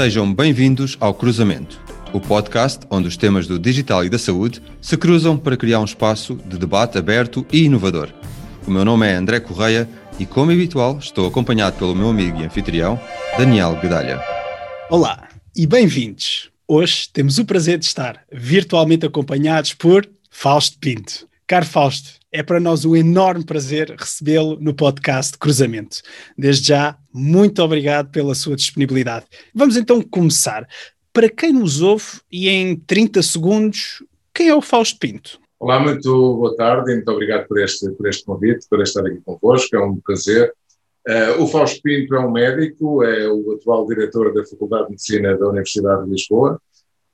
Sejam bem-vindos ao Cruzamento, o podcast onde os temas do digital e da saúde se cruzam para criar um espaço de debate aberto e inovador. O meu nome é André Correia e, como habitual, estou acompanhado pelo meu amigo e anfitrião, Daniel Gedalha. Olá e bem-vindos. Hoje temos o prazer de estar virtualmente acompanhados por Fausto Pinto. Caro Fausto, é para nós um enorme prazer recebê-lo no podcast Cruzamento. Desde já, muito obrigado pela sua disponibilidade. Vamos então começar. Para quem nos ouve e em 30 segundos, quem é o Fausto Pinto? Olá, muito boa tarde e muito obrigado por este, por este convite, por estar aqui convosco, é um prazer. Uh, o Fausto Pinto é um médico, é o atual diretor da Faculdade de Medicina da Universidade de Lisboa,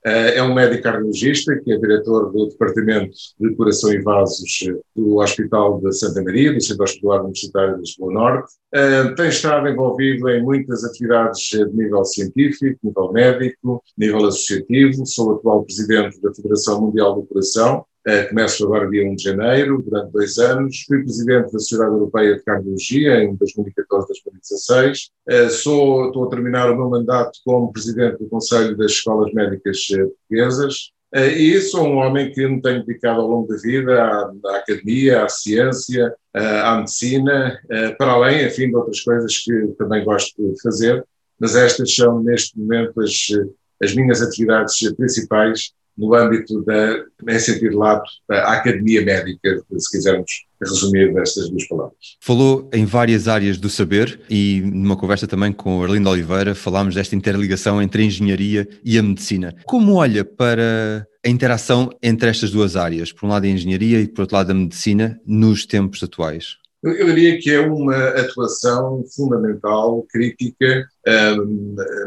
é um médico cardiologista que é diretor do Departamento de Coração e Vasos do Hospital de Santa Maria, do Centro Hospitalar Universitário de Lisboa Norte. Eh, tem estado envolvido em muitas atividades de nível científico, nível médico, nível associativo. Sou atual presidente da Federação Mundial do Coração começo agora dia 1 de janeiro, durante dois anos. Fui presidente da Sociedade Europeia de Cardiologia em 2014 2016. Uh, sou, estou a terminar o meu mandato como presidente do Conselho das Escolas Médicas uh, Portuguesas. Uh, e sou um homem que me tenho dedicado ao longo da vida à, à academia, à ciência, à medicina, para além, enfim, de outras coisas que também gosto de fazer. Mas estas são, neste momento, as, as minhas atividades principais no âmbito da, em sentido lato, da academia médica, se quisermos resumir nestas duas palavras. Falou em várias áreas do saber e numa conversa também com Arlindo Oliveira falámos desta interligação entre a engenharia e a medicina. Como olha para a interação entre estas duas áreas, por um lado a engenharia e por outro lado a medicina, nos tempos atuais? Eu diria que é uma atuação fundamental, crítica,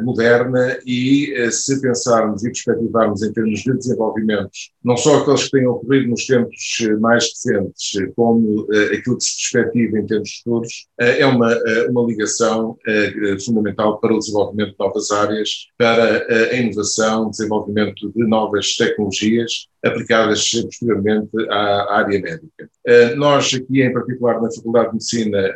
moderna e, eh, se pensarmos e perspectivarmos em termos de desenvolvimentos, não só aqueles que tenham ocorrido nos tempos eh, mais recentes, eh, como aquilo que se perspectiva em termos futuros, é uma, uma ligação fundamental para o desenvolvimento de novas áreas, para a inovação, desenvolvimento de novas tecnologias aplicadas posteriormente à área médica. Nós aqui, em particular na Faculdade de Medicina,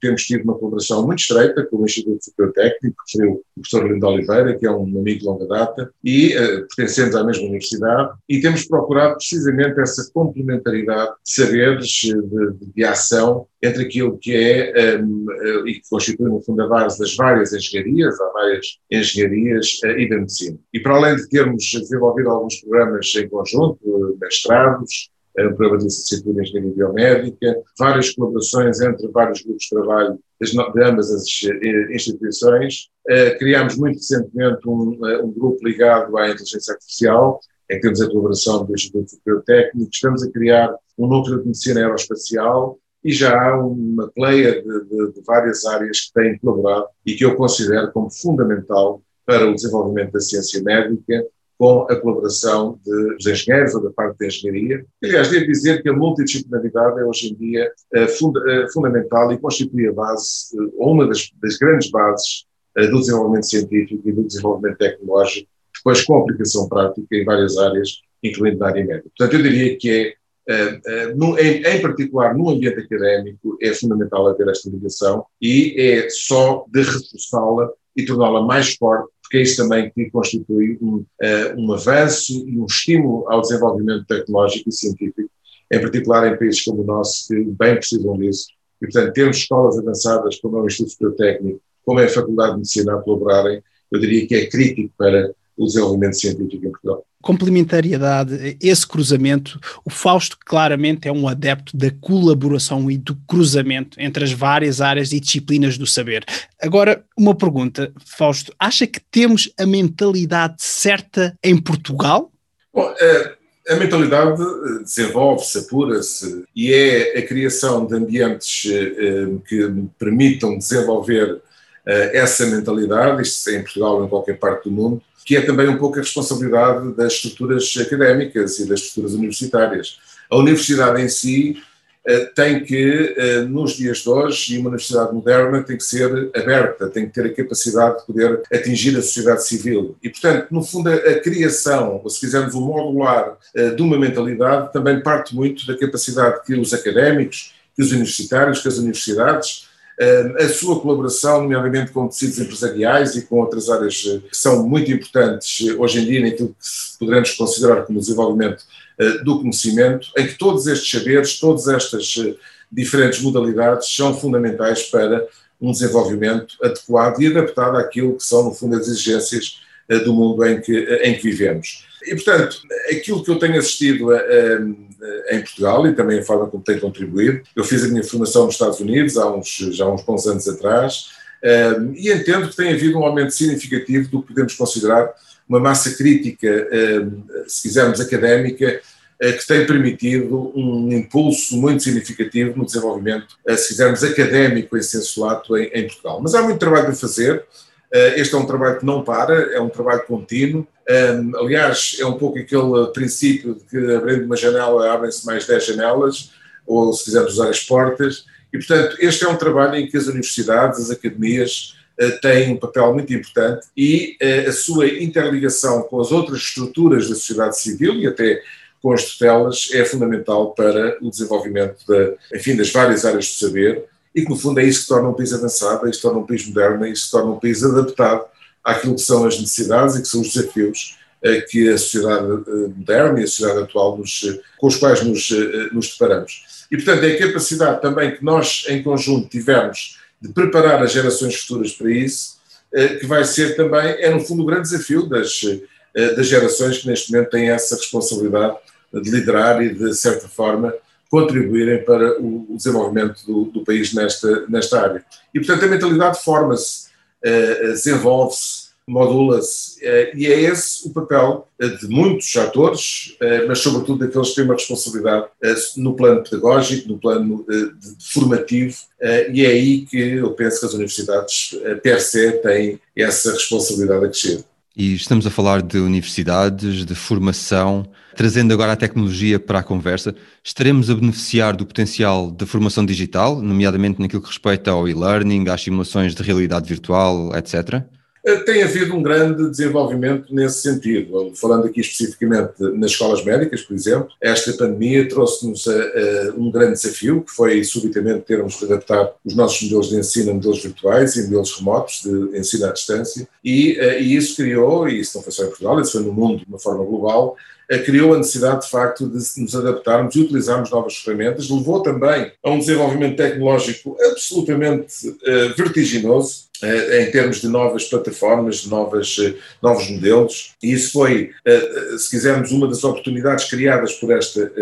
temos tido uma colaboração muito estreita com o Instituto Superior Técnico, que referiu o professor Lindo Oliveira, que é um amigo de longa data, e pertencemos à mesma universidade, e temos procurado precisamente essa complementaridade de saberes, de, de ação, entre aquilo que é um, e que constitui, no fundo, a base das várias engenharias, há várias engenharias uh, e da medicina. E para além de termos desenvolvido alguns programas em conjunto, mestrados, programa de licenciatura em Biomédica, várias colaborações entre vários grupos de trabalho de ambas as eh, instituições. Uh, criámos muito recentemente um, um grupo ligado à inteligência artificial, em que temos a colaboração do Instituto Superior Técnico, estamos a criar um núcleo de medicina aeroespacial e já há uma pleia de, de, de, várias áreas que têm colaborado e que eu considero como fundamental para o desenvolvimento da ciência médica, com a colaboração dos engenheiros ou da parte da engenharia. Aliás, devo dizer que a multidisciplinaridade é hoje em dia uh, funda, uh, fundamental e constitui a base, uh, uma das, das, grandes bases do desenvolvimento científico e do desenvolvimento tecnológico, depois com aplicação prática em várias áreas, incluindo na área médica. Portanto, eu diria que é no, em, em, particular no ambiente académico, é fundamental haver esta ligação e é só de reforçá-la e torná-la mais forte, porque isso também que constitui um, uh, um avanço e um estímulo ao desenvolvimento tecnológico e científico, em particular em países como o nosso, que bem precisam disso. E, portanto, termos escolas avançadas, como é o Instituto Superior como é a Faculdade de Medicina a colaborarem, eu diria que é crítico para o desenvolvimento científico em Portugal. Complementariedade, esse cruzamento, o Fausto claramente é um adepto da colaboração e do cruzamento entre as várias áreas e disciplinas do saber. Agora, uma pergunta, Fausto, acha que temos a mentalidade certa em Portugal? Bom, é, a mentalidade eh, desenvolve-se, apura-se e é a criação de ambientes eh, que permitam desenvolver essa mentalidade, isto em Portugal ou em qualquer parte do mundo, que é também um pouco a responsabilidade das estruturas académicas e das estruturas universitárias. A universidade em si uh, tem que, uh, nos dias de hoje, e uma universidade moderna tem que ser aberta, tem que ter a capacidade de poder atingir a sociedade civil. E, portanto, no fundo, a, criação, ou se quisermos, o modular uh, de uma mentalidade também parte muito da capacidade que os académicos, que os universitários, que as universidades a sua colaboração, nomeadamente com tecidos empresariais e com outras áreas que são muito importantes hoje em dia naquilo que poderemos considerar como desenvolvimento do conhecimento, em que todos estes saberes, todas estas diferentes modalidades são fundamentais para um desenvolvimento adequado e adaptado àquilo que são, no fundo, as exigências do mundo em que, em que vivemos. E, portanto, aquilo que eu tenho assistido a, a, em Portugal e também a forma como tem contribuído, eu fiz a minha formação nos Estados Unidos há uns, já há uns bons anos atrás um, e entendo que tem havido um aumento significativo do que podemos considerar uma massa crítica, um, se quisermos académica, uh, que tem permitido um impulso muito significativo no desenvolvimento, se quisermos académico em senso lato, em, em Portugal. Mas há muito trabalho a fazer. Uh, este é um trabalho que não para, é um trabalho contínuo. Um, aliás, é um pouco aquele princípio de que abrindo uma janela abrem-se mais 10 janelas, ou se quisermos usar as portas, e portanto este é um trabalho em que as universidades, as academias uh, têm um papel muito importante e uh, a sua interligação com as outras estruturas da sociedade civil e até com as tutelas é fundamental para o desenvolvimento enfim, das várias áreas de saber e que no fundo é isso que torna um país avançado, é isso que torna um país moderno, é isso que torna um país adaptado àquilo que são as necessidades e que são os desafios eh, que a sociedade eh, moderna e a sociedade atual nos, eh, com os quais nos, nos deparamos. E, portanto, é a capacidade também que nós, em conjunto, tivemos de preparar as gerações futuras para isso, que vai ser também, é no fundo, o grande desafio das, das gerações que neste momento têm essa responsabilidade de liderar e, de certa forma, contribuírem para o desenvolvimento do, do país nesta, nesta área. E, portanto, a mentalidade forma-se eh, desenvolve-se, modula-se, eh, e é esse o papel eh, de muitos atores, mas sobretudo daqueles que têm uma responsabilidade no plano pedagógico, no plano formativo, e é aí que eu penso que as universidades per se têm essa responsabilidade a crescer. E estamos a falar de universidades, de formação, trazendo agora a tecnologia para a conversa, estaremos a beneficiar do potencial da formação digital, nomeadamente naquilo que respeita ao e-learning, às simulações de realidade virtual, etc. Eh, tem havido um grande desenvolvimento nesse sentido. Falando aqui especificamente nas escolas médicas, por exemplo, esta pandemia trouxe-nos uh, um grande desafio, que foi subitamente termos de adaptar os nossos modelos de ensino a modelos virtuais e modelos remotos de ensino à distância, e, e isso criou, e isso não foi só em Portugal, isso foi no mundo de uma forma global, criou a necessidade, de facto, de nos adaptarmos e utilizarmos novas ferramentas, levou também a um desenvolvimento tecnológico absolutamente uh, vertiginoso, uh, em termos de novas plataformas, de novas, uh, novos modelos, e isso foi, se quisermos, uma das oportunidades criadas por esta,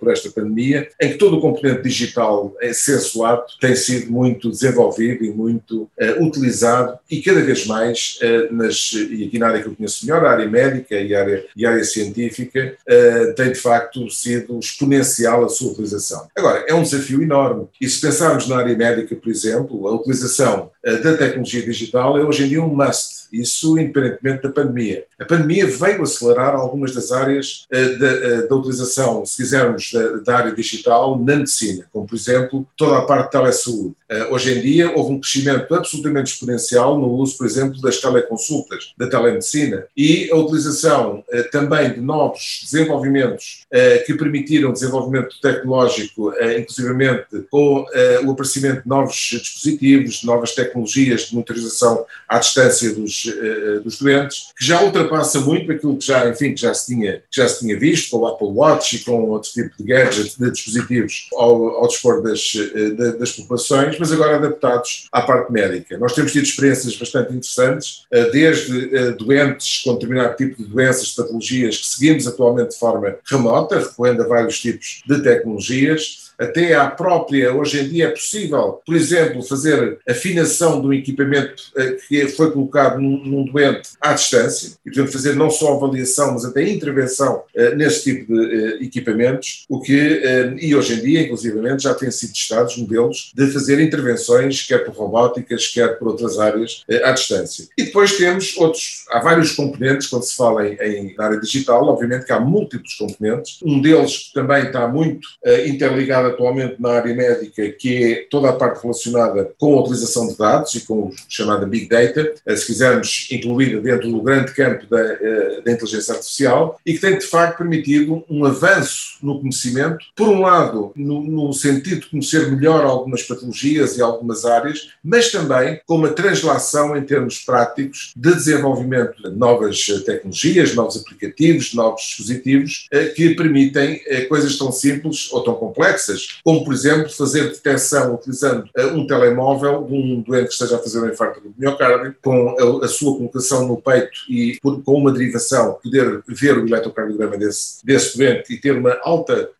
por esta pandemia, em que todo o componente digital é sensuado, tem sido muito desenvolvido e muito utilizado, e cada vez mais, nas, e aqui na área que eu conheço melhor, a área médica e a área, e a área científica, uh, tem de facto sido exponencial a sua utilização. Agora, é um desafio enorme. E se pensarmos na área médica, por exemplo, a utilização uh, da tecnologia digital é hoje em dia um must isso independentemente da pandemia. A pandemia veio acelerar algumas das áreas uh, da, uh, da, utilização, se quisermos, da, da, área digital na medicina, como por exemplo toda a parte de telesaúde. Uh, hoje em dia houve um crescimento absolutamente exponencial no uso, por exemplo, das teleconsultas, da telemedicina e a utilização também de novos desenvolvimentos que permitiram desenvolvimento tecnológico, inclusivamente com o aparecimento de novos dispositivos, de novas tecnologias de monitorização à distância dos dos, uh, dos doentes, que já ultrapassa muito aquilo que já, enfim, que já se tinha, já se tinha visto com o Apple Watch e com outro tipo de gadgets, de dispositivos ao, ao dispor das, uh, das populações, mas agora adaptados à parte médica. Nós temos tido experiências bastante interessantes, desde doentes com determinado tipo de doenças, patologias, que seguimos atualmente de forma remota, recorrendo a vários tipos de tecnologias, até à própria, hoje em dia é possível, por exemplo, fazer afinação do equipamento eh, que foi colocado num, num doente à distância, e portanto fazer não só avaliação, mas até intervenção uh, nesse tipo de uh, equipamentos, o que, e hoje em dia, inclusivamente, já têm sido testados modelos de fazer intervenções, quer por robóticas, quer por outras áreas, à distância. E depois temos outros, há vários componentes, quando se fala em, em área digital, obviamente que há múltiplos componentes, um deles também está muito interligado atualmente na área médica, que é toda a parte relacionada com a utilização de dados e com o chamado Big Data, se quisermos incluir dentro do grande campo da, da inteligência artificial, e que tem de facto permitido um avanço no conhecimento, por um lado, no, no sentido de conhecer melhor algumas patologias e algumas áreas, mas também com uma translação em termos práticos de desenvolvimento de novas tecnologias, novos aplicativos, novos dispositivos eh, que permitem eh, coisas tão simples ou tão complexas, como, por exemplo, fazer detecção utilizando eh, um telemóvel de um doente que esteja a fazer um infarto do miocárdio, com a, sua colocação no peito e por, com uma derivação, poder ver o eletrocardiograma desse, desse doente e ter uma alta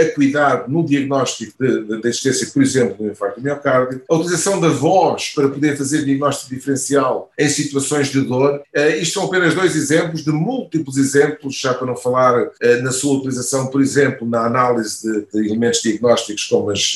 acuidade no diagnóstico da existência, por exemplo, do infarto do miocárdio, a utilização da voz para poder fazer diagnóstico diferencial em situações de dor. isto são apenas dois exemplos de múltiplos exemplos, já para não falar na sua utilização, por exemplo, na análise de, de elementos diagnósticos como as,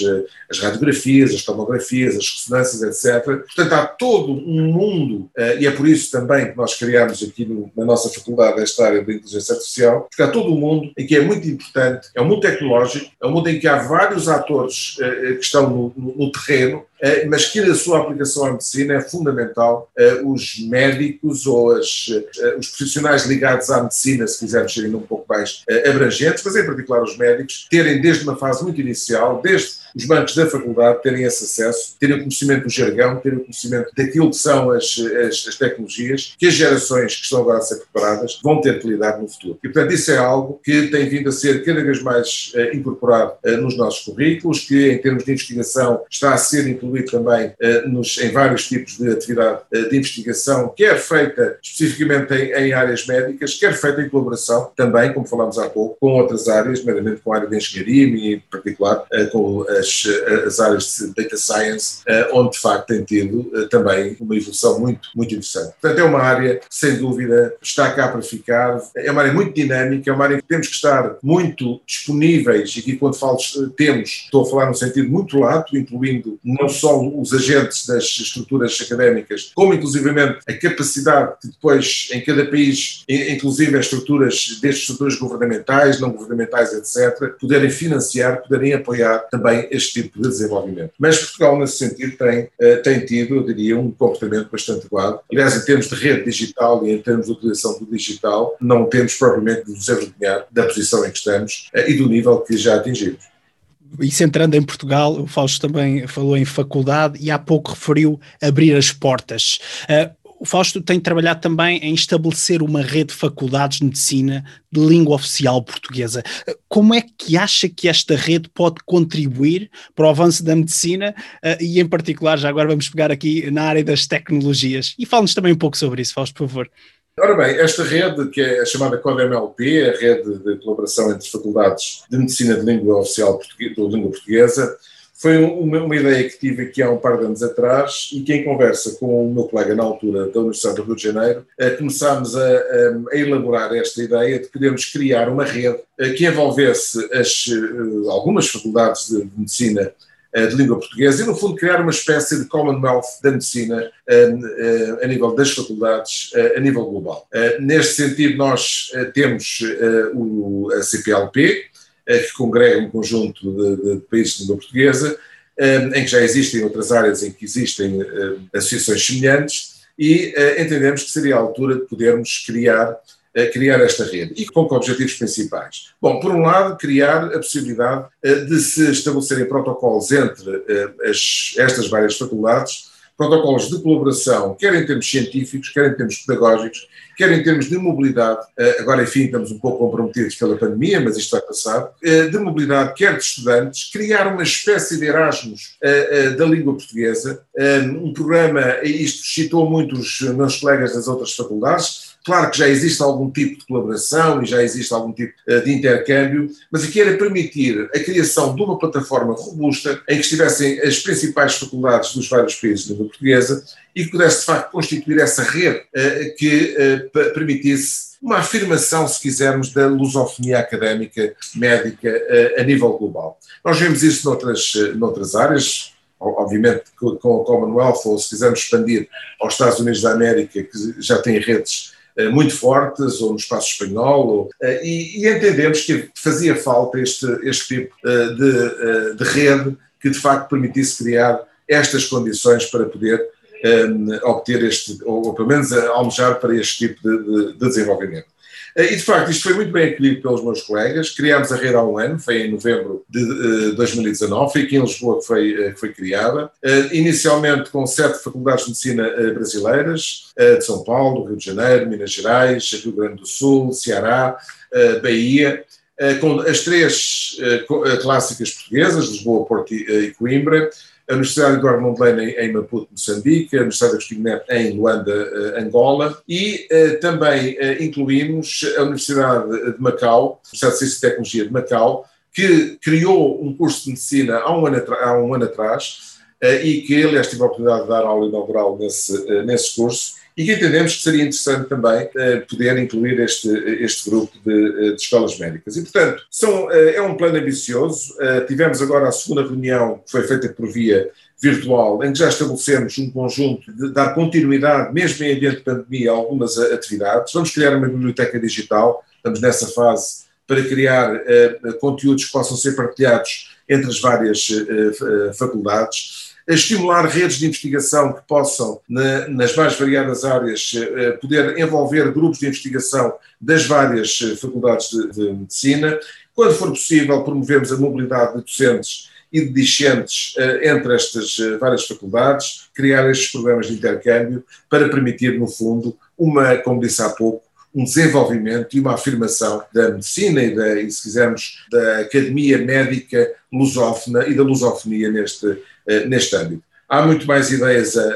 as, radiografias, as tomografias, as ressonâncias, etc. Portanto, há todo um mundo, e é por isso também que nós criamos aqui no, na nossa faculdade esta área da inteligência artificial, porque há todo um mundo em que é muito importante, é um mundo tecnológico, é um mundo em que há vários atores que estão no, no, no terreno, eh, mas que a sua aplicação à medicina é fundamental. Eh, os médicos ou as, eh, os profissionais ligados à medicina, se quisermos ser ainda um pouco mais abrangentes, mas em particular os médicos, terem desde uma fase muito inicial, desde os bancos da faculdade terem esse acesso, terem o conhecimento do jargão, terem o conhecimento daquilo que são as, as, as, tecnologias, que as gerações que estão agora a ser preparadas vão ter que lidar no futuro. E, portanto, isso é algo que tem vindo a ser cada vez mais uh, incorporado uh, nos nossos currículos, que em termos de investigação está a ser incluído também uh, nos, em vários tipos de atividade de investigação, quer feita especificamente em, em, áreas médicas, quer feita em colaboração também, como falámos há pouco, com outras áreas, meramente com a área de engenharia e, em particular, com as as, as áreas de data science, eh, onde de facto tem tido eh, também uma evolução muito, muito interessante. Portanto, é uma área que, sem dúvida, está cá para ficar, é uma área muito dinâmica, é uma área que temos que estar muito disponíveis, e aqui quando falo eh, temos, estou a falar no sentido muito lato, incluindo não só os agentes das estruturas académicas, como inclusivamente a capacidade de depois, em cada país, inclusive as estruturas, desde estruturas governamentais, não governamentais, etc., poderem financiar, poderem apoiar também este tipo de desenvolvimento. Mas Portugal, nesse sentido, tem, eh, tem tido, eu diria, um comportamento bastante adequado. Aliás, em termos de rede digital e em termos de utilização do digital, não temos propriamente de nos envergonhar da posição em que estamos eh, e do nível que já atingimos. E centrando em Portugal, o Fausto também falou em faculdade e há pouco referiu abrir as portas. Uh, o Fausto tem trabalhado também em estabelecer uma rede de faculdades de medicina de língua oficial portuguesa. Como é que acha que esta rede pode contribuir para o avanço da medicina uh, e, em particular, já agora vamos pegar aqui na área das tecnologias? E fale-nos também um pouco sobre isso, Fausto, por favor. Ora bem, esta rede, que é a chamada CODEMLP, a rede de colaboração entre faculdades de medicina de língua oficial de língua portuguesa, foi uma, uma, ideia que tive aqui há um par de anos atrás e que, em conversa com o meu colega na altura da Universidade do Rio de Janeiro, eh, começámos a, a, a elaborar esta ideia de podermos criar uma rede eh, que envolvesse as, eh, algumas faculdades de, medicina de língua portuguesa e, no fundo, criar uma espécie de Commonwealth da medicina a nível das faculdades, a nível global. Neste sentido, nós temos a CPLP, eh, que congrega um conjunto de, de países de língua portuguesa, eh, em que já existem outras áreas em que existem eh, associações semelhantes, e entendemos que seria a altura de podermos criar criar esta rede. E com que objetivos principais? Bom, por um lado, criar a possibilidade de se estabelecerem protocolos entre as, estas várias faculdades, protocolos de colaboração, quer em termos científicos, quer em termos pedagógicos, quer em termos de mobilidade, eh, agora enfim estamos um pouco comprometidos pela pandemia, mas isto vai passar, eh, de mobilidade, quer de estudantes, criar uma espécie de Erasmus eh, da língua portuguesa, um programa, isto citou muito os meus colegas das outras faculdades, Claro que já existe algum tipo de colaboração e já existe algum tipo de intercâmbio, mas aqui era permitir a criação de uma plataforma robusta em que estivessem as principais faculdades dos vários países de língua portuguesa e que pudesse de facto constituir essa rede uh, que uh, permitisse uma afirmação, se quisermos, da lusofonia académica médica a nível global. Nós vemos isso noutras, noutras áreas, obviamente com o Commonwealth, ou se quisermos expandir aos Estados Unidos da América, que já têm redes muito fortes, ou no espaço espanhol, ou, e, e, entendemos que fazia falta este, este tipo de, de rede que de facto permitisse criar estas condições para poder um, obter este, ou, ou, pelo menos almejar para este tipo de, de, de desenvolvimento. Eh, e de facto, isto foi muito bem acolhido pelos meus colegas. Criámos a rede há um ano, foi em novembro de uh, 2019, foi aqui em Lisboa que foi, uh, que foi criada. Inicialmente com sete faculdades de medicina brasileiras, de São Paulo, Rio de Janeiro, Minas Gerais, Rio Grande do Sul, Ceará, Bahia. com as três clássicas portuguesas, Lisboa, Porto e Coimbra, a Universidade Eduardo Mondlane em Maputo, Moçambique, a Universidade Agostinho Neto em Luanda, eh, Angola, e uh, também uh, incluímos a Universidade de Macau, a Universidade de Ciência e Tecnologia de Macau, que criou um curso de medicina há um ano, há um ano atrás e que, aliás, tive a oportunidade de dar aula inaugural nesse, nesse curso, e que entendemos que seria interessante também uh, poder incluir este, este grupo de, eh, de escolas médicas. E, portanto, são, uh, é um plano ambicioso. Uh, tivemos agora a segunda reunião, que foi feita por via virtual, em que já estabelecemos um conjunto de dar continuidade, mesmo em ambiente de pandemia, a algumas atividades. Vamos criar uma biblioteca digital, estamos nessa fase, para criar conteúdos que possam ser partilhados entre as várias faculdades estimular redes de investigação que possam, na, nas mais variadas áreas, eh, poder envolver grupos de investigação das várias eh, faculdades de, de medicina. Quando for possível, promovemos a mobilidade de docentes e de discentes eh, entre estas várias faculdades, criar estes programas de intercâmbio para permitir, no fundo, uma, como disse há pouco, um desenvolvimento e uma afirmação da medicina e, da, e se quisermos, da academia médica lusófona e da lusofonia neste, eh, neste âmbito. Há muito mais ideias a,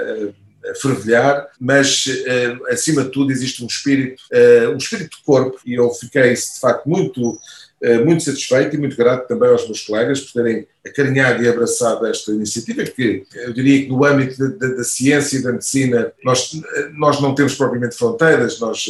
a fervilhar, mas uh, acima de tudo existe um espírito, uh, um espírito de corpo, e eu fiquei de facto muito, muito satisfeito e muito grato também aos meus colegas por terem acarinhado e abraçado esta iniciativa, que eu diria que no âmbito da, da ciência e da medicina nós, nós não temos propriamente fronteiras, nós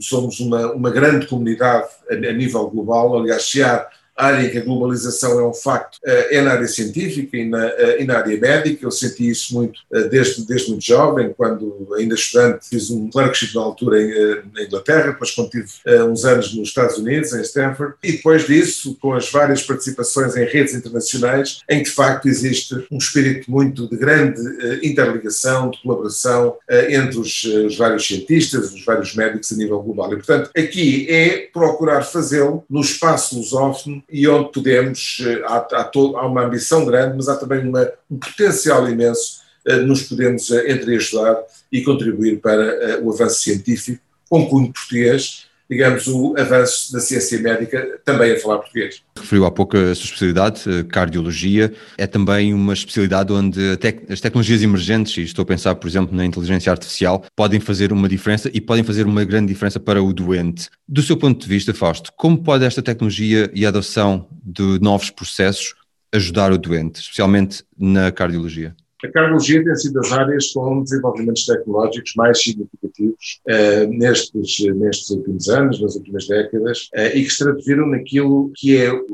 somos uma, uma grande comunidade a, a nível global, aliás, se há área em que a globalização é um facto eh, é na área científica e na, eh, e na área médica. Eu senti isso muito eh, desde, desde muito jovem, quando ainda estudante fiz um clerkship na altura em, na Inglaterra, depois quando tive uns anos nos Estados Unidos, em Stanford, e depois disso, com as várias participações em redes internacionais, em que de facto existe um espírito muito de grande interligação, de colaboração entre os, os vários cientistas, os vários médicos a nível global. E, portanto, aqui é procurar fazê-lo no espaço lusófono e onde podemos, eh, há, há, todo, há uma ambição grande, mas há também uma, um potencial imenso, eh, nos podemos eh, entreajudar e contribuir para o avanço científico com cunho português, digamos, o avanço da ciência médica também a falar português. Referiu há pouco a sua especialidade, cardiologia, é também uma especialidade onde tec as tecnologias emergentes, e estou a pensar, por exemplo, na inteligência artificial, podem fazer uma diferença e podem fazer uma grande diferença para o doente. Do seu ponto de vista, Fausto, como pode esta tecnologia e a adoção de novos processos ajudar o doente, especialmente na cardiologia? A cardiologia tem sido das áreas com desenvolvimentos tecnológicos mais significativos uh, nestes, nestes últimos anos, nas últimas décadas, uh, e que se traduziram naquilo que é, uh,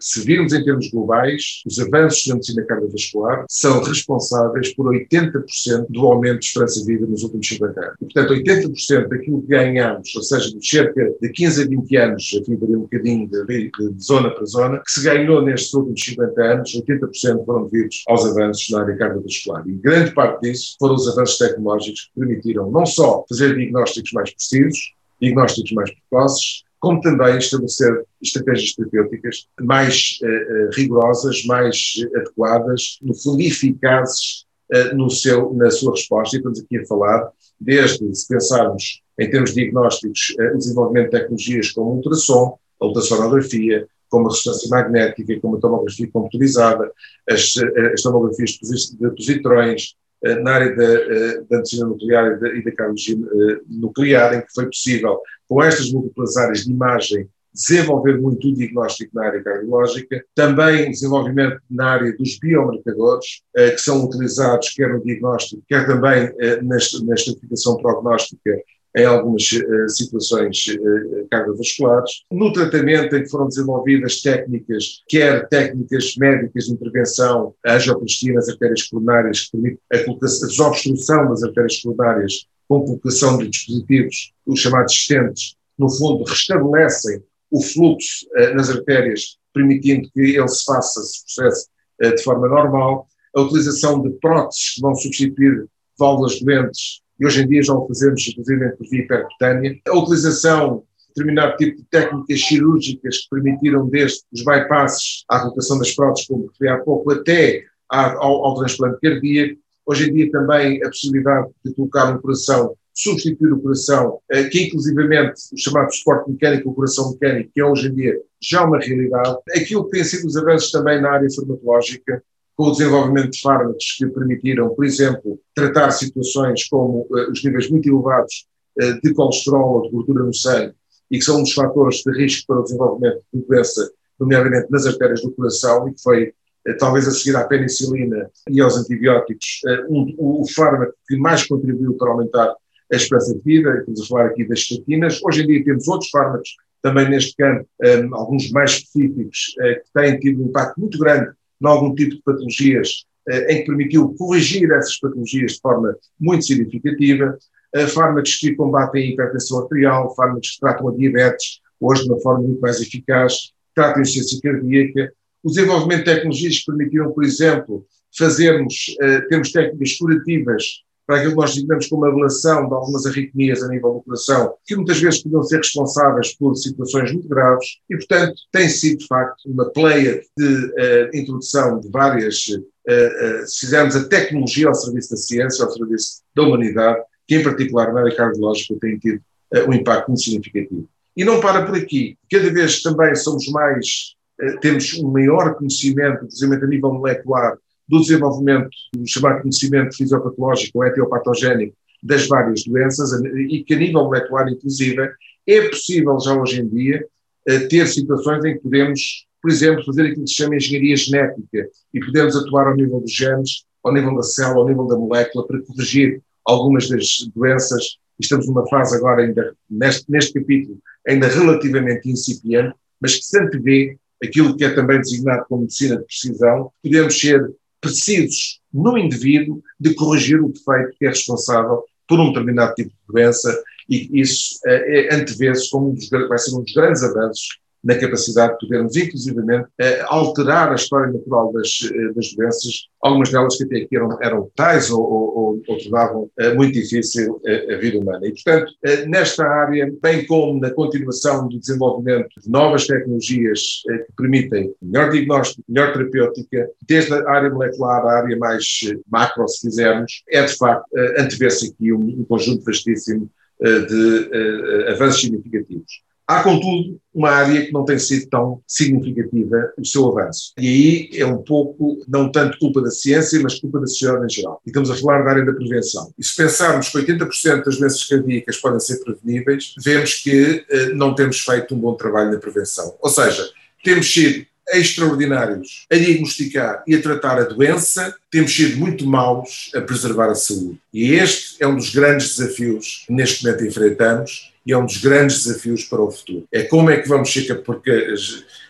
se virmos em termos globais, os avanços na medicina cardiovascular são responsáveis por 80% do aumento de esperança de vida nos últimos 50 anos. E, portanto, 80% daquilo que ganhamos, ou seja, de cerca de 15 a 20 anos, aqui varia um bocadinho de, de, zona para zona, que se ganhou nestes últimos 50 anos, 80% foram devidos aos avanços na área cardiovascular escolar. E grande parte disso foram os avanços tecnológicos que permitiram não só fazer diagnósticos mais precisos, diagnósticos mais precoces, como também estabelecer estratégias terapêuticas mais uh, rigorosas, mais adequadas, no fundo eficazes uh, no seu, na sua resposta. E estamos aqui a falar, desde se pensarmos em termos diagnósticos, uh, o desenvolvimento de tecnologias como ultrassom, a ultrassonografia, como a ressonância magnética, como a tomografia computurizada, as, as tomografias de positrões, eh, na área da, eh, da medicina nuclear e da, e da cardiologia eh, nuclear, em que foi possível, com estas múltiplas áreas de imagem, desenvolver muito o diagnóstico na área cardiológica, também desenvolvimento na área dos biomarcadores, que são utilizados quer no diagnóstico, quer também na, na estratificação prognóstica em algumas uh, situações uh, cardiovasculares. No tratamento em que foram desenvolvidas técnicas, quer técnicas médicas de intervenção, a angioplastia nas artérias coronárias, que permite a, desobstrução das artérias coronárias com colocação de dispositivos, os chamados stents, no fundo restabelecem o fluxo nas artérias, permitindo que ele se faça, se processe de forma normal. A utilização de próteses que vão substituir válvulas doentes e hoje em dia já o fazemos, inclusive, por via percutânea. A utilização de determinado tipo de técnicas cirúrgicas que permitiram desde os bypasses à colocação das próteses, como referi há pouco, até ao, ao transplante cardíaco. Hoje em dia também a possibilidade de colocar um coração, substituir o coração, eh, que inclusivamente o chamado suporte mecânico, o coração mecânico, que é hoje em dia já uma realidade. Aquilo que tem sido os avanços também na área farmacológica, com o desenvolvimento de fármacos que permitiram, por exemplo, tratar situações como uh, os níveis muito elevados uh, de colesterol ou de gordura no sangue e que são um dos fatores de risco para o desenvolvimento de doença, nomeadamente nas artérias do coração, e que foi uh, talvez a seguir à penicilina e aos antibióticos, um, o fármaco que mais contribuiu para aumentar a esperança de vida, estamos a falar aqui das estatinas. Hoje em dia temos outros fármacos também neste campo, um, alguns mais específicos, que têm tido um impacto muito grande em algum tipo de patologias eh, em que permitiu corrigir essas patologias de forma muito significativa, eh, fármacos que combatem a hipertensão arterial, fármacos que tratam a diabetes, hoje de uma forma muito mais eficaz, tratam a insuficiência cardíaca, o desenvolvimento de tecnologias que permitiram, por exemplo, fazermos, eh, termos técnicas curativas para aquilo que nós designamos como ablação de algumas arritmias a nível do coração, que muitas vezes podiam ser responsáveis por situações muito graves, e, portanto, tem sido, de facto, uma pleia de uh, introdução de várias, uh, uh, se fizermos a tecnologia ao serviço da ciência, ao serviço da humanidade, que, em particular, na área cardiológica, tem tido um impacto muito significativo. E não para por aqui. Cada vez também somos mais, temos um maior conhecimento, precisamente a nível molecular, do desenvolvimento do chamado conhecimento fisiopatológico ou etiopatogénico das várias doenças e que a nível molecular, inclusive, é possível já hoje em dia eh, ter situações em que podemos, por exemplo, fazer aquilo que se chama engenharia genética e podemos atuar ao nível dos genes, ao nível da célula, ao nível da molécula para corrigir algumas das doenças. Estamos numa fase agora ainda, neste, neste capítulo, ainda relativamente incipiente, mas que se antevê aquilo que é também designado como medicina de precisão, podemos ser precisos no indivíduo de corrigir o defeito que é responsável por um determinado tipo de doença e isso é, antevê-se como um dos, vai ser um dos grandes avanços na capacidade de podermos, inclusivamente, eh, alterar a história natural das, eh, das doenças, algumas delas que até aqui eram, eram tais ou, ou, ou tornavam eh, muito difícil a vida humana. E, portanto, nesta área, bem como na continuação do desenvolvimento de novas tecnologias que permitem melhor diagnóstico, melhor terapêutica, desde a área molecular à área mais macro, se quisermos, é de facto antever-se aqui um, um conjunto vastíssimo de avanços significativos. Há, contudo, uma área que não tem sido tão significativa o seu avanço. E aí é um pouco, não tanto culpa da ciência, mas culpa da sociedade em geral. E estamos a falar da área da prevenção. E se pensarmos que 80% das doenças cardíacas podem ser preveníveis, vemos que eh, não temos feito um bom trabalho na prevenção. Ou seja, temos sido extraordinários a diagnosticar e a tratar a doença, temos sido muito maus a preservar a saúde. E este é um dos grandes desafios que neste momento enfrentamos e é um dos grandes desafios para o futuro. É como é que vamos chegar, porque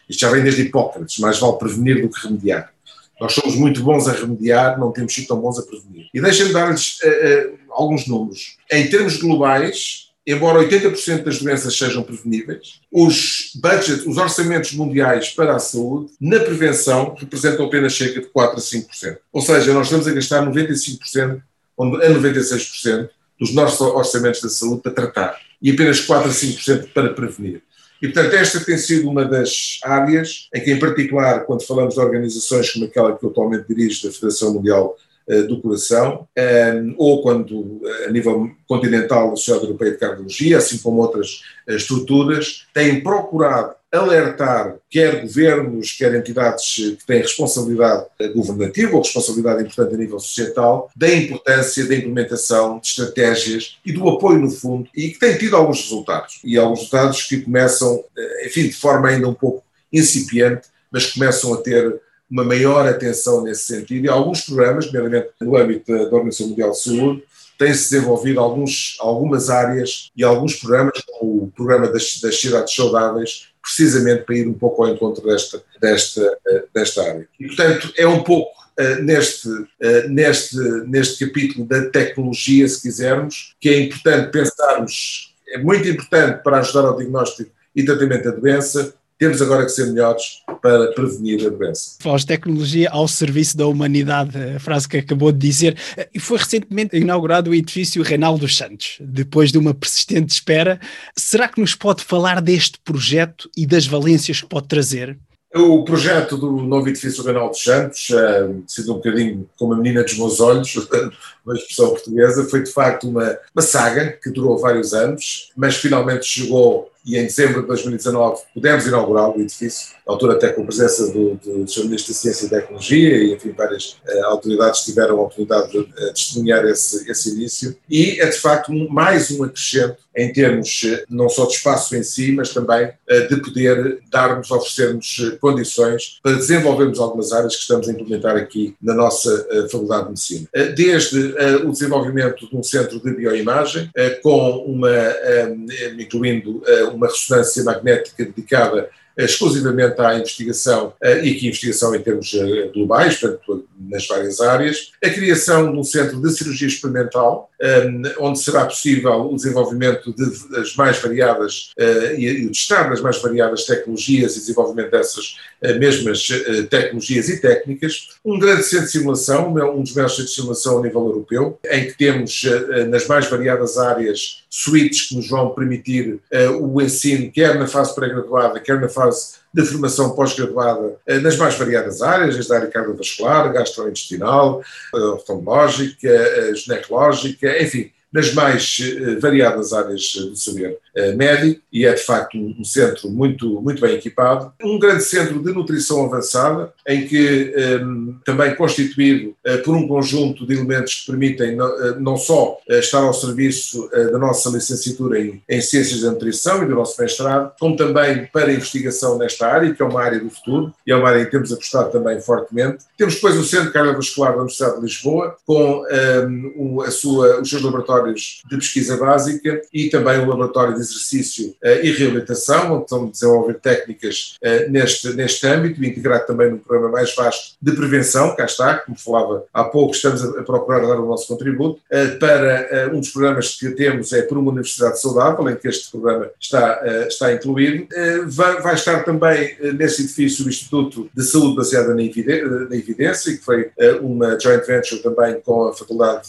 isto já vem desde Hipócrates, mais vale prevenir do que remediar. Nós somos muito bons a remediar, não temos sido tão bons a prevenir. E deixem-me dar-lhes uh, uh, alguns números. Em termos globais, embora 80% das doenças sejam preveníveis, os budgets, os orçamentos mundiais para a saúde, na prevenção, representam apenas cerca de 4 a 5%. Ou seja, nós estamos a gastar 95% a 96% dos nossos orçamentos da saúde para tratar e apenas 4 a 5% para prevenir. E, portanto, esta tem sido uma das áreas em que, em particular, quando falamos de organizações como aquela que eu atualmente dirijo, da Federação Mundial do Coração, eh, ou quando, eh, a nível continental, a Sociedade Europeia de Cardiologia, assim como outras estruturas, têm procurado alertar quer governos, quer entidades que têm responsabilidade governativa ou responsabilidade importante a nível societal, da importância da implementação de estratégias e do apoio no fundo, e que têm tido alguns resultados. E alguns resultados que começam, eh, enfim, de forma ainda um pouco incipiente, mas começam a ter uma maior atenção nesse sentido. E alguns programas, nomeadamente no âmbito da Organização Mundial de Saúde, tem-se desenvolvido alguns, algumas áreas e alguns programas, como o programa das, das cidades saudáveis, precisamente para ir um pouco ao encontro desta, desta, desta área. E, portanto, é um pouco uh, neste, uh, neste, neste capítulo da tecnologia, se quisermos, que é importante pensarmos, é muito importante para ajudar ao diagnóstico e tratamento da doença, temos agora que ser melhores para prevenir a doença. Faz tecnologia ao serviço da humanidade, a frase que acabou de dizer. E foi recentemente inaugurado o edifício Reinaldo Santos, depois de uma persistente espera. Será que nos pode falar deste projeto e das valências que pode trazer? O projeto do novo edifício Reinaldo Santos, uh, sido um bocadinho como a menina dos meus olhos, uma expressão portuguesa, foi de facto uma, uma saga que durou vários anos, mas finalmente chegou e em dezembro de 2019 pudemos inaugurar o edifício, na altura até com a presença do, do, do Ministro da Ciência e Tecnologia e, enfim, várias uh, autoridades tiveram a oportunidade de uh, testemunhar esse, esse início. E é, de facto, um, mais um acrescento em termos uh, não só de espaço em si, mas também de poder darmos, oferecermos condições para desenvolvermos algumas áreas que estamos a implementar aqui na nossa Faculdade de Medicina. desde o desenvolvimento de um centro de bioimagem, com uma, incluindo uma ressonância magnética dedicada exclusivamente à investigação eh, e aqui investigação em termos eh, globais, portanto, nas várias áreas, a criação de um centro de cirurgia experimental, eh, onde será possível o desenvolvimento de, das mais variadas e o testar das mais variadas tecnologias e desenvolvimento dessas mesmas tecnologias e técnicas, um grande centro de simulação, um dos maiores centros de simulação a nível europeu, em que temos nas mais variadas áreas suítes que nos vão permitir o ensino, quer na fase pré-graduada, quer na fase de formação pós-graduada eh, nas mais variadas áreas, desde a área cardiovascular, gastrointestinal, eh, oftalmológica, eh, ginecológica, enfim, nas mais variadas áreas do saber médico e é de facto um, centro muito, muito bem equipado. Um grande centro de nutrição avançada, em que um, também constituído uh, por um conjunto de elementos que permitem não, só estar ao serviço da nossa licenciatura em, em, Ciências da Nutrição e do nosso mestrado, como também para investigação nesta área, que é uma área do futuro e é uma área em que temos apostado também fortemente. Temos depois o Centro Cardiovascular da Universidade de Lisboa, com a sua, os seus laboratórios de pesquisa básica e também o laboratório de exercício e reabilitação, onde estão a desenvolver técnicas neste, neste âmbito, integrado também num programa mais vasto de prevenção, cá está, como falava há pouco, estamos a, procurar dar o nosso contributo, para um dos programas que temos é por uma universidade saudável, em que este programa está, está incluído. Vai, vai estar também nesse edifício o Instituto de Saúde Baseada na Evidência, que foi uma joint venture também com a Faculdade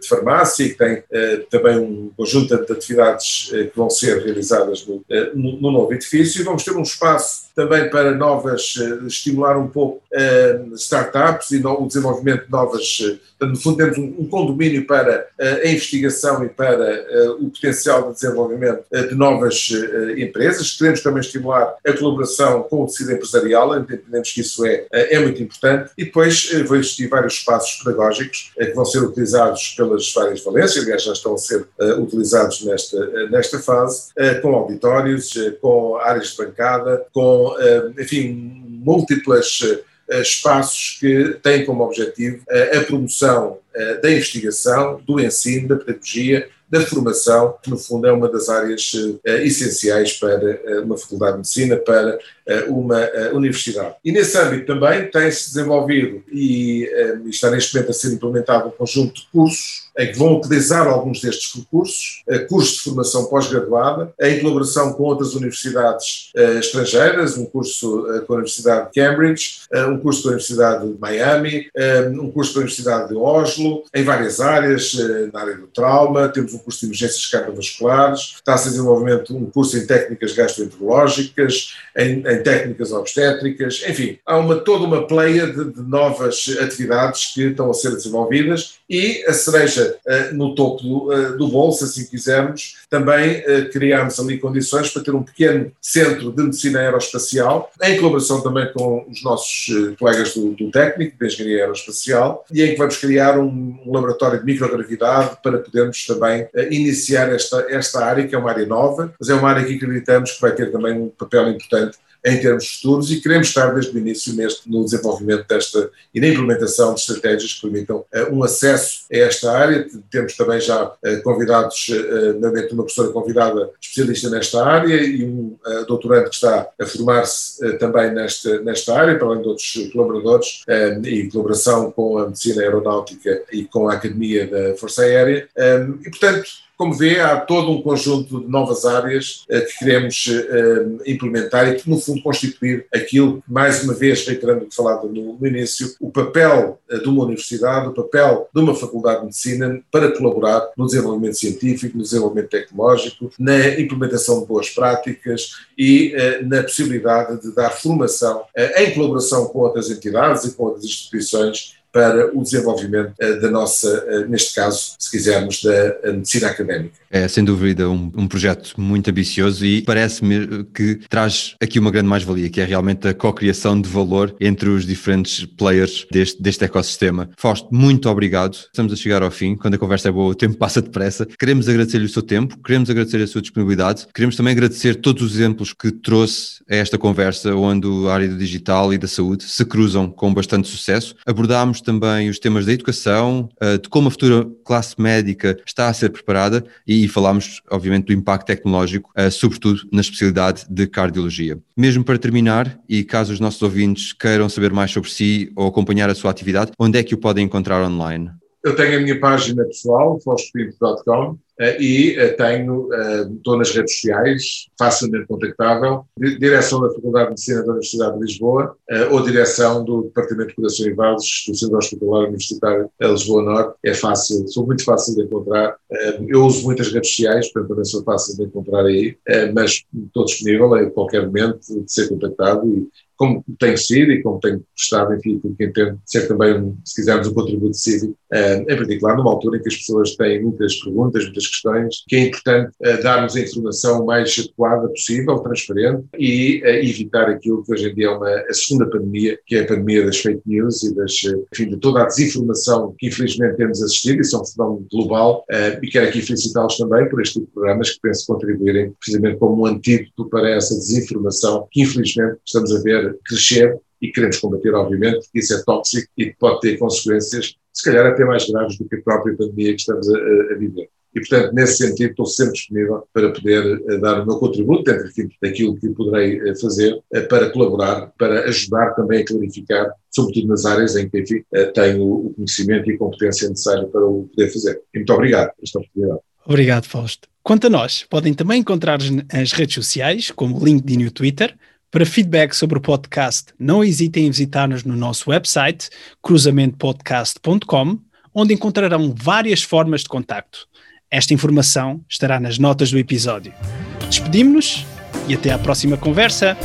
de Farmácia, e que tem também um conjunto de atividades que vão ser realizadas no, eh, no, no novo edifício. Vamos ter um espaço também para novas, eh, estimular um pouco uh, startups e o desenvolvimento de novas, no fundo temos um, condomínio para a investigação e para o potencial de desenvolvimento de novas empresas. Queremos também estimular a colaboração com o tecido empresarial, entendemos que isso é, é muito importante. E depois vão existir vários espaços pedagógicos que vão ser utilizados pelas várias valências, aliás já estão a ser utilizados nesta, nesta fase, com auditórios, com áreas de bancada, com eh, enfim, múltiplas eh, espaços que têm como objetivo eh, a promoção da investigação, do ensino, da pedagogia, da formação, que no fundo é uma das áreas essenciais para uma faculdade de medicina, para uma universidade. E nesse âmbito também tem-se desenvolvido e, está neste momento a ser implementado um conjunto de cursos em que vão utilizar alguns destes recursos, eh, cursos de formação pós-graduada, em colaboração com outras universidades eh, estrangeiras, um curso eh, com a Universidade de Cambridge, um curso com a Universidade de Miami, um curso com a Universidade de Oslo, em várias áreas, na área do trauma, temos um curso de emergências cardiovasculares, está-se a desenvolvimento um curso em técnicas gastroenterológicas, em, em técnicas obstétricas, enfim, há uma, toda uma pleia de, de novas atividades que estão a ser desenvolvidas e a cereja uh, no topo do, uh, do bolo, se assim quisermos, também uh, criámos ali condições para ter um pequeno centro de medicina aeroespacial, em colaboração também com os nossos colegas do, do técnico, de engenharia aeroespacial, e em que vamos criar um, um laboratório de microgravidade para podermos também iniciar esta, esta área, que é uma área nova, mas é uma área que acreditamos que vai ter também um papel importante em termos futuros e queremos estar desde o início neste, no desenvolvimento desta e na implementação de estratégias que permitam uh, um acesso a esta área. Temos também já uh, convidados, uh, uma professora convidada especialista nesta área e um uh, doutorando que está a formar-se também nesta, nesta área, para além de outros colaboradores e colaboração com a medicina aeronáutica e com a Academia da Força Aérea. E, portanto, como vê, há todo um conjunto de novas áreas uh, que queremos uh, implementar e que, no fundo, constituir aquilo mais uma vez, reiterando o que falado no, início, o papel uh, de uma universidade, o papel de uma faculdade de medicina para colaborar no desenvolvimento científico, no desenvolvimento tecnológico, na implementação de boas práticas e na possibilidade de dar formação em colaboração com outras entidades e com outras instituições para o desenvolvimento eh, da nossa, eh, neste caso, se quisermos, da medicina académica. É sem dúvida um, um projeto muito ambicioso e parece-me que traz aqui uma grande mais-valia, que é realmente a co-criação de valor entre os diferentes players deste, deste ecossistema. Fausto, muito obrigado. Estamos a chegar ao fim. Quando a conversa é boa, o tempo passa depressa. Queremos agradecer-lhe o seu tempo, queremos agradecer a sua disponibilidade, queremos também agradecer todos os exemplos que trouxe a esta conversa, onde a área do digital e da saúde se cruzam com bastante sucesso. Abordámos também os temas da educação, eh, de como a futura classe médica está a ser preparada e falámos, obviamente, do impacto tecnológico, eh, sobretudo na especialidade de cardiologia. Mesmo para terminar, e caso os nossos ouvintes queiram saber mais sobre si ou acompanhar a sua atividade, onde é que o podem encontrar online? Eu tenho a minha página pessoal, fostpinto.com, eh, e eh, tenho, eh, estou nas redes sociais, facilmente contactável, direção da Faculdade de Medicina da Universidade de Lisboa ou direção do Departamento de Coração e do Centro Hospitalar Universitário de Lisboa Norte. É fácil, sou muito fácil de encontrar. Eu uso muitas redes sociais, portanto também sou fácil de encontrar aí, mas estou disponível a qualquer momento de ser contactado e como tenho sido e como tenho prestado, enfim, porque entendo ser também, se quisermos, um contributo cívico, em particular numa altura em que as pessoas têm muitas perguntas, muitas questões, que é importante uh, darmos a informação mais adequada possível, transparente e uh, evitar aquilo que hoje em dia é uma, a segunda pandemia, que é a pandemia das fake news e das, enfim, de toda a desinformação que infelizmente temos assistido, isso é um fenómeno global, e quero aqui felicitá-los também por este tipo de programas que penso contribuírem precisamente como um antídoto para essa desinformação que infelizmente estamos a ver crescer e queremos combater, obviamente, que isso é tóxico e pode ter consequências, se calhar até mais graves do que a própria pandemia que estamos a, a viver. E, portanto, nesse sentido, estou sempre disponível para poder uh, dar o meu contributo, dentro daquilo que poderei uh, fazer, uh, para colaborar, para ajudar também a clarificar, sobretudo nas áreas em que, enfim, tenho o conhecimento e a competência necessária para o poder fazer. E muito obrigado por esta oportunidade. Obrigado, Fausto. Quanto a nós, podem também encontrar-nos nas redes sociais, como LinkedIn e o Twitter, para feedback sobre o podcast, não hesitem em visitar-nos no nosso website cruzamentoPodcast.com, onde encontrarão várias formas de contacto. Esta informação estará nas notas do episódio. Despedimos-nos e até à próxima conversa.